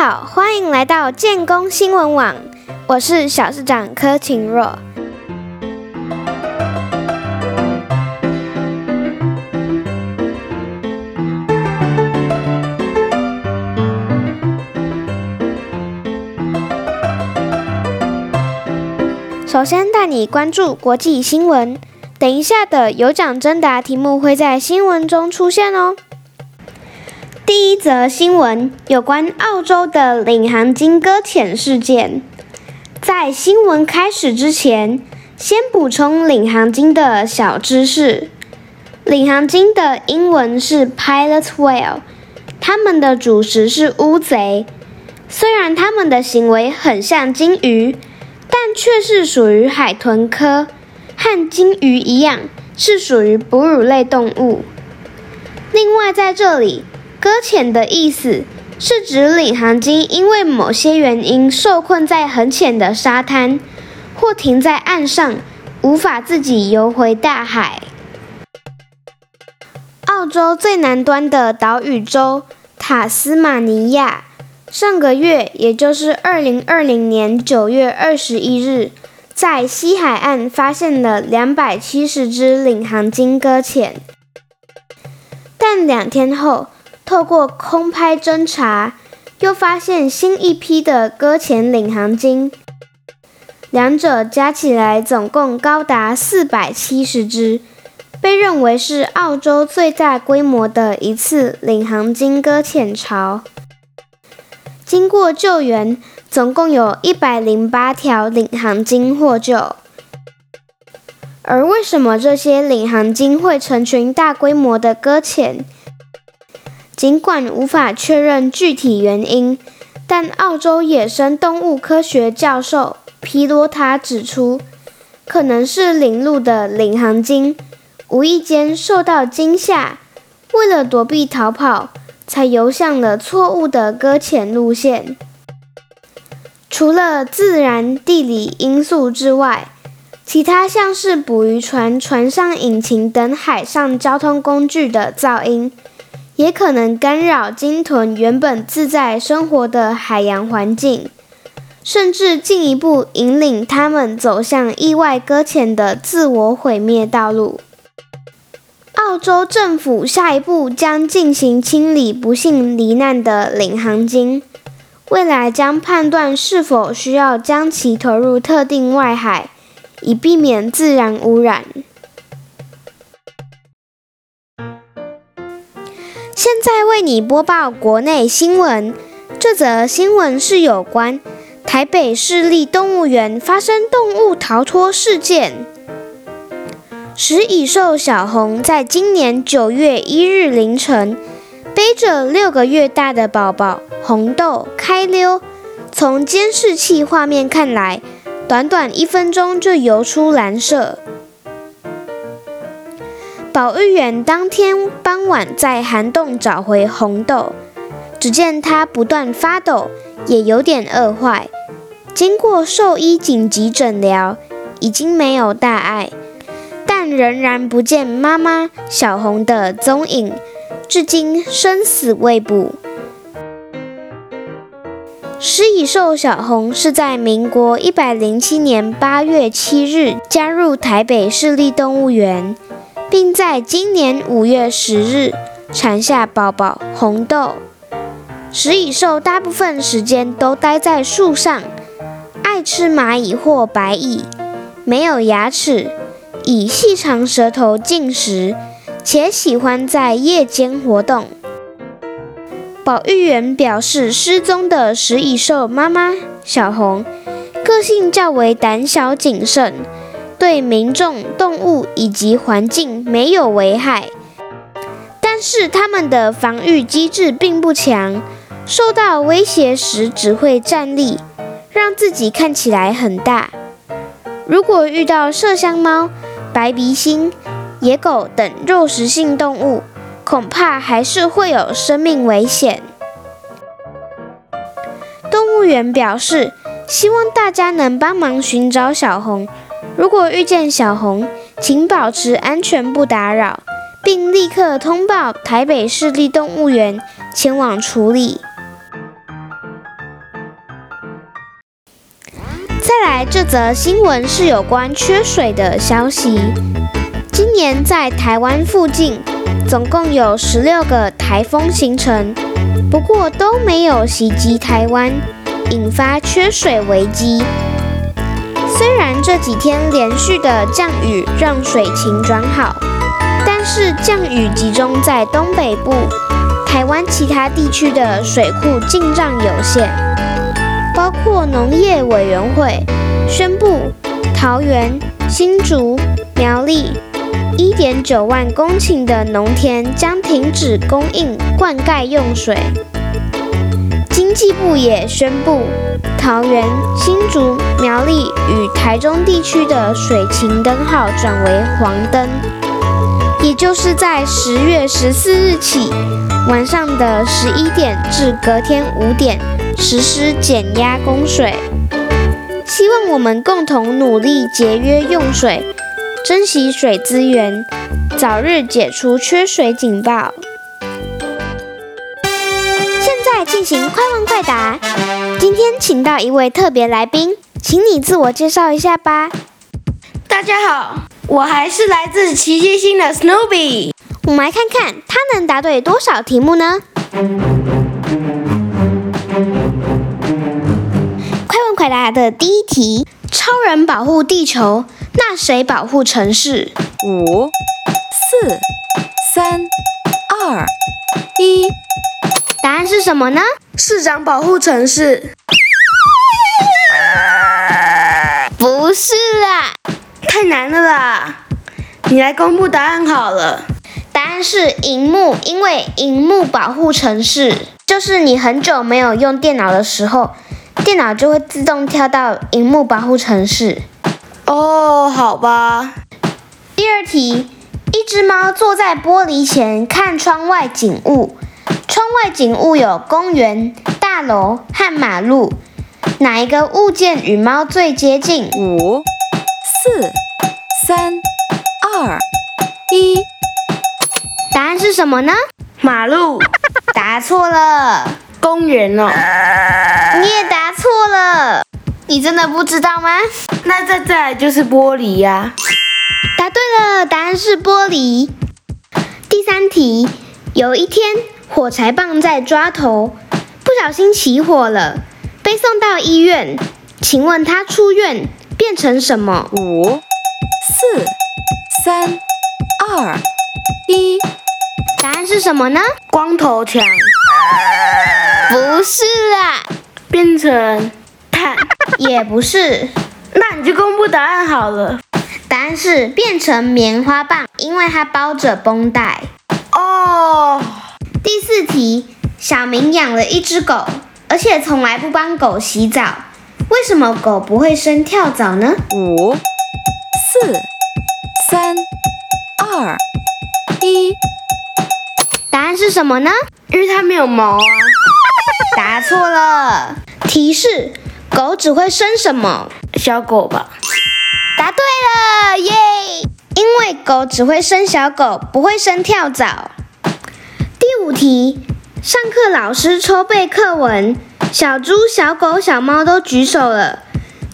好，欢迎来到建工新闻网，我是小市长柯晴若。首先带你关注国际新闻，等一下的有奖征答题目会在新闻中出现哦。第一则新闻有关澳洲的领航鲸搁浅事件。在新闻开始之前，先补充领航鲸的小知识。领航鲸的英文是 pilot whale，它们的主食是乌贼。虽然它们的行为很像鲸鱼，但却是属于海豚科，和鲸鱼一样是属于哺乳类动物。另外，在这里。搁浅的意思是指领航鲸因为某些原因受困在很浅的沙滩，或停在岸上，无法自己游回大海。澳洲最南端的岛屿州塔斯马尼亚，上个月，也就是二零二零年九月二十一日，在西海岸发现了两百七十只领航鲸搁浅，但两天后。透过空拍侦查，又发现新一批的搁浅领航鲸，两者加起来总共高达四百七十只，被认为是澳洲最大规模的一次领航鲸搁浅潮。经过救援，总共有一百零八条领航鲸获救。而为什么这些领航鲸会成群大规模的搁浅？尽管无法确认具体原因，但澳洲野生动物科学教授皮罗塔指出，可能是领路的领航鲸无意间受到惊吓，为了躲避逃跑，才游向了错误的搁浅路线。除了自然地理因素之外，其他像是捕鱼船、船上引擎等海上交通工具的噪音。也可能干扰鲸豚原本自在生活的海洋环境，甚至进一步引领它们走向意外搁浅的自我毁灭道路。澳洲政府下一步将进行清理不幸罹难的领航鲸，未来将判断是否需要将其投入特定外海，以避免自然污染。现在为你播报国内新闻。这则新闻是有关台北市立动物园发生动物逃脱事件。食蚁兽小红在今年九月一日凌晨，背着六个月大的宝宝红豆开溜。从监视器画面看来，短短一分钟就游出蓝色。保育员当天傍晚在涵洞找回红豆，只见它不断发抖，也有点饿坏。经过兽医紧急诊疗，已经没有大碍，但仍然不见妈妈小红的踪影，至今生死未卜。食蚁兽小红是在民国一百零七年八月七日加入台北市立动物园。并在今年五月十日产下宝宝红豆。食蚁兽大部分时间都待在树上，爱吃蚂蚁或白蚁，没有牙齿，以细长舌头进食，且喜欢在夜间活动。保育员表示，失踪的食蚁兽妈妈小红个性较为胆小谨慎。对民众、动物以及环境没有危害，但是它们的防御机制并不强，受到威胁时只会站立，让自己看起来很大。如果遇到麝香猫、白鼻星、野狗等肉食性动物，恐怕还是会有生命危险。动物园表示，希望大家能帮忙寻找小红。如果遇见小红请保持安全不打扰并立刻通报台北市立动物园前往处理。再来这则新闻是有关缺水的消息。今年在台湾附近总共有十六个台风形成不过都没有袭击台湾引发缺水危机。虽然这几天连续的降雨让水情转好，但是降雨集中在东北部，台湾其他地区的水库进账有限。包括农业委员会宣布，桃园、新竹、苗栗一点九万公顷的农田将停止供应灌溉用水。经济部也宣布，桃园、新竹、苗栗与台中地区的水情灯号转为黄灯，也就是在十月十四日起，晚上的十一点至隔天五点。实施减压供水，希望我们共同努力节约用水，珍惜水资源，早日解除缺水警报。现在进行快快答，今天请到一位特别来宾，请你自我介绍一下吧。大家好，我还是来自奇迹星的 Snoopy。我们来看看他能答对多少题目呢？快问快答的第一题：超人保护地球，那谁保护城市？五、四、三、二、一，答案是什么呢？市长保护城市。不是啊，太难了啦！你来公布答案好了。答案是荧幕，因为荧幕保护城市，就是你很久没有用电脑的时候。电脑就会自动跳到荧幕保护城市。哦，好吧。第二题，一只猫坐在玻璃前看窗外景物，窗外景物有公园、大楼和马路，哪一个物件与猫最接近？五、四、三、二、一，答案是什么呢？马路。答错了。公园哦。你也答错了，你真的不知道吗？那再再来就是玻璃呀。答对了，答案是玻璃。第三题，有一天火柴棒在抓头，不小心起火了，被送到医院。请问他出院变成什么？五、四、三、二、一，答案是什么呢？光头强。不是啊。变成碳也不是，那你就公布答案好了。答案是变成棉花棒，因为它包着绷带。哦。第四题，小明养了一只狗，而且从来不帮狗洗澡，为什么狗不会生跳蚤呢？五、四、三、二、一，答案是什么呢？因为它没有毛啊。答错了。提示：狗只会生什么？小狗吧。答对了，耶！因为狗只会生小狗，不会生跳蚤。第五题：上课老师抽背课文，小猪、小狗、小猫都举手了，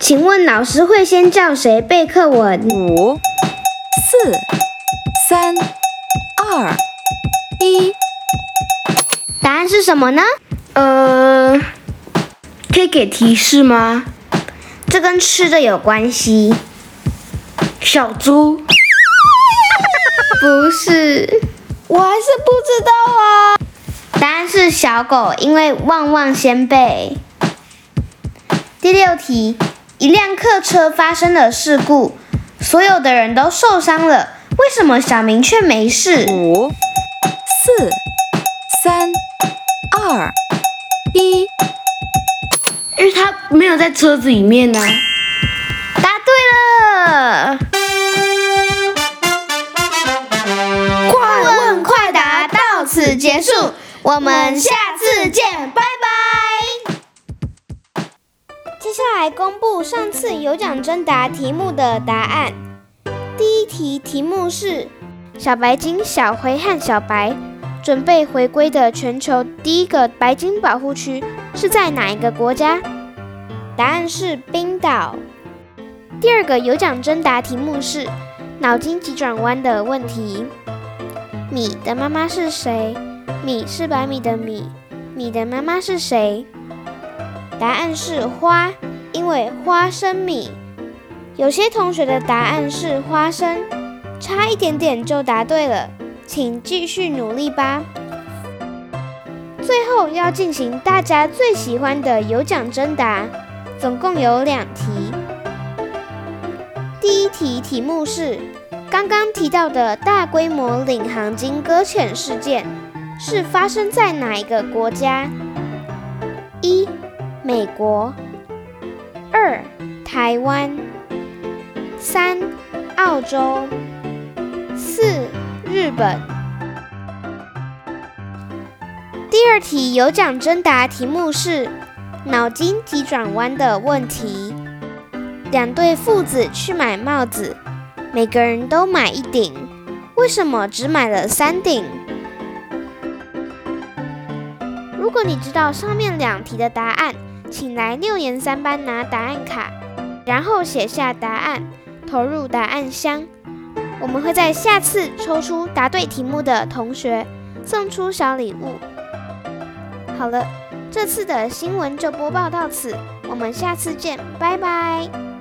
请问老师会先叫谁背课文？五、四、三、二、一，答案是什么呢？呃，可以给提示吗？这跟吃的有关系。小猪？不是，我还是不知道啊。答案是小狗，因为旺旺先背。第六题，一辆客车发生了事故，所有的人都受伤了，为什么小明却没事？五、四、三、二。一，因为他没有在车子里面呢。答对了！此结束，我们下次见，拜拜。接下来公布上次有奖征答题目的答案。第一题题目是小白鲸、小灰和小白。准备回归的全球第一个白鲸保护区是在哪一个国家？答案是冰岛。第二个有奖征答题目是脑筋急转弯的问题。米的妈妈是谁？米是白米的米。米的妈妈是谁？答案是花，因为花生米。有些同学的答案是花生，差一点点就答对了，请继续努力吧。最后要进行大家最喜欢的有奖征答，总共有两题。第一题题目是刚刚提到的大规模领航金搁浅事件是发生在哪一个国家？一、美国；二、台湾；三、澳洲；四、日本。第二题有奖征答题目是脑筋急转弯的问题。两对父子去买帽子，每个人都买一顶，为什么只买了三顶？如果你知道上面两题的答案，请来六年三班拿答案卡，然后写下答案，投入答案箱。我们会在下次抽出答对题目的同学，送出小礼物。好了，这次的新闻就播报到此，我们下次见，拜拜。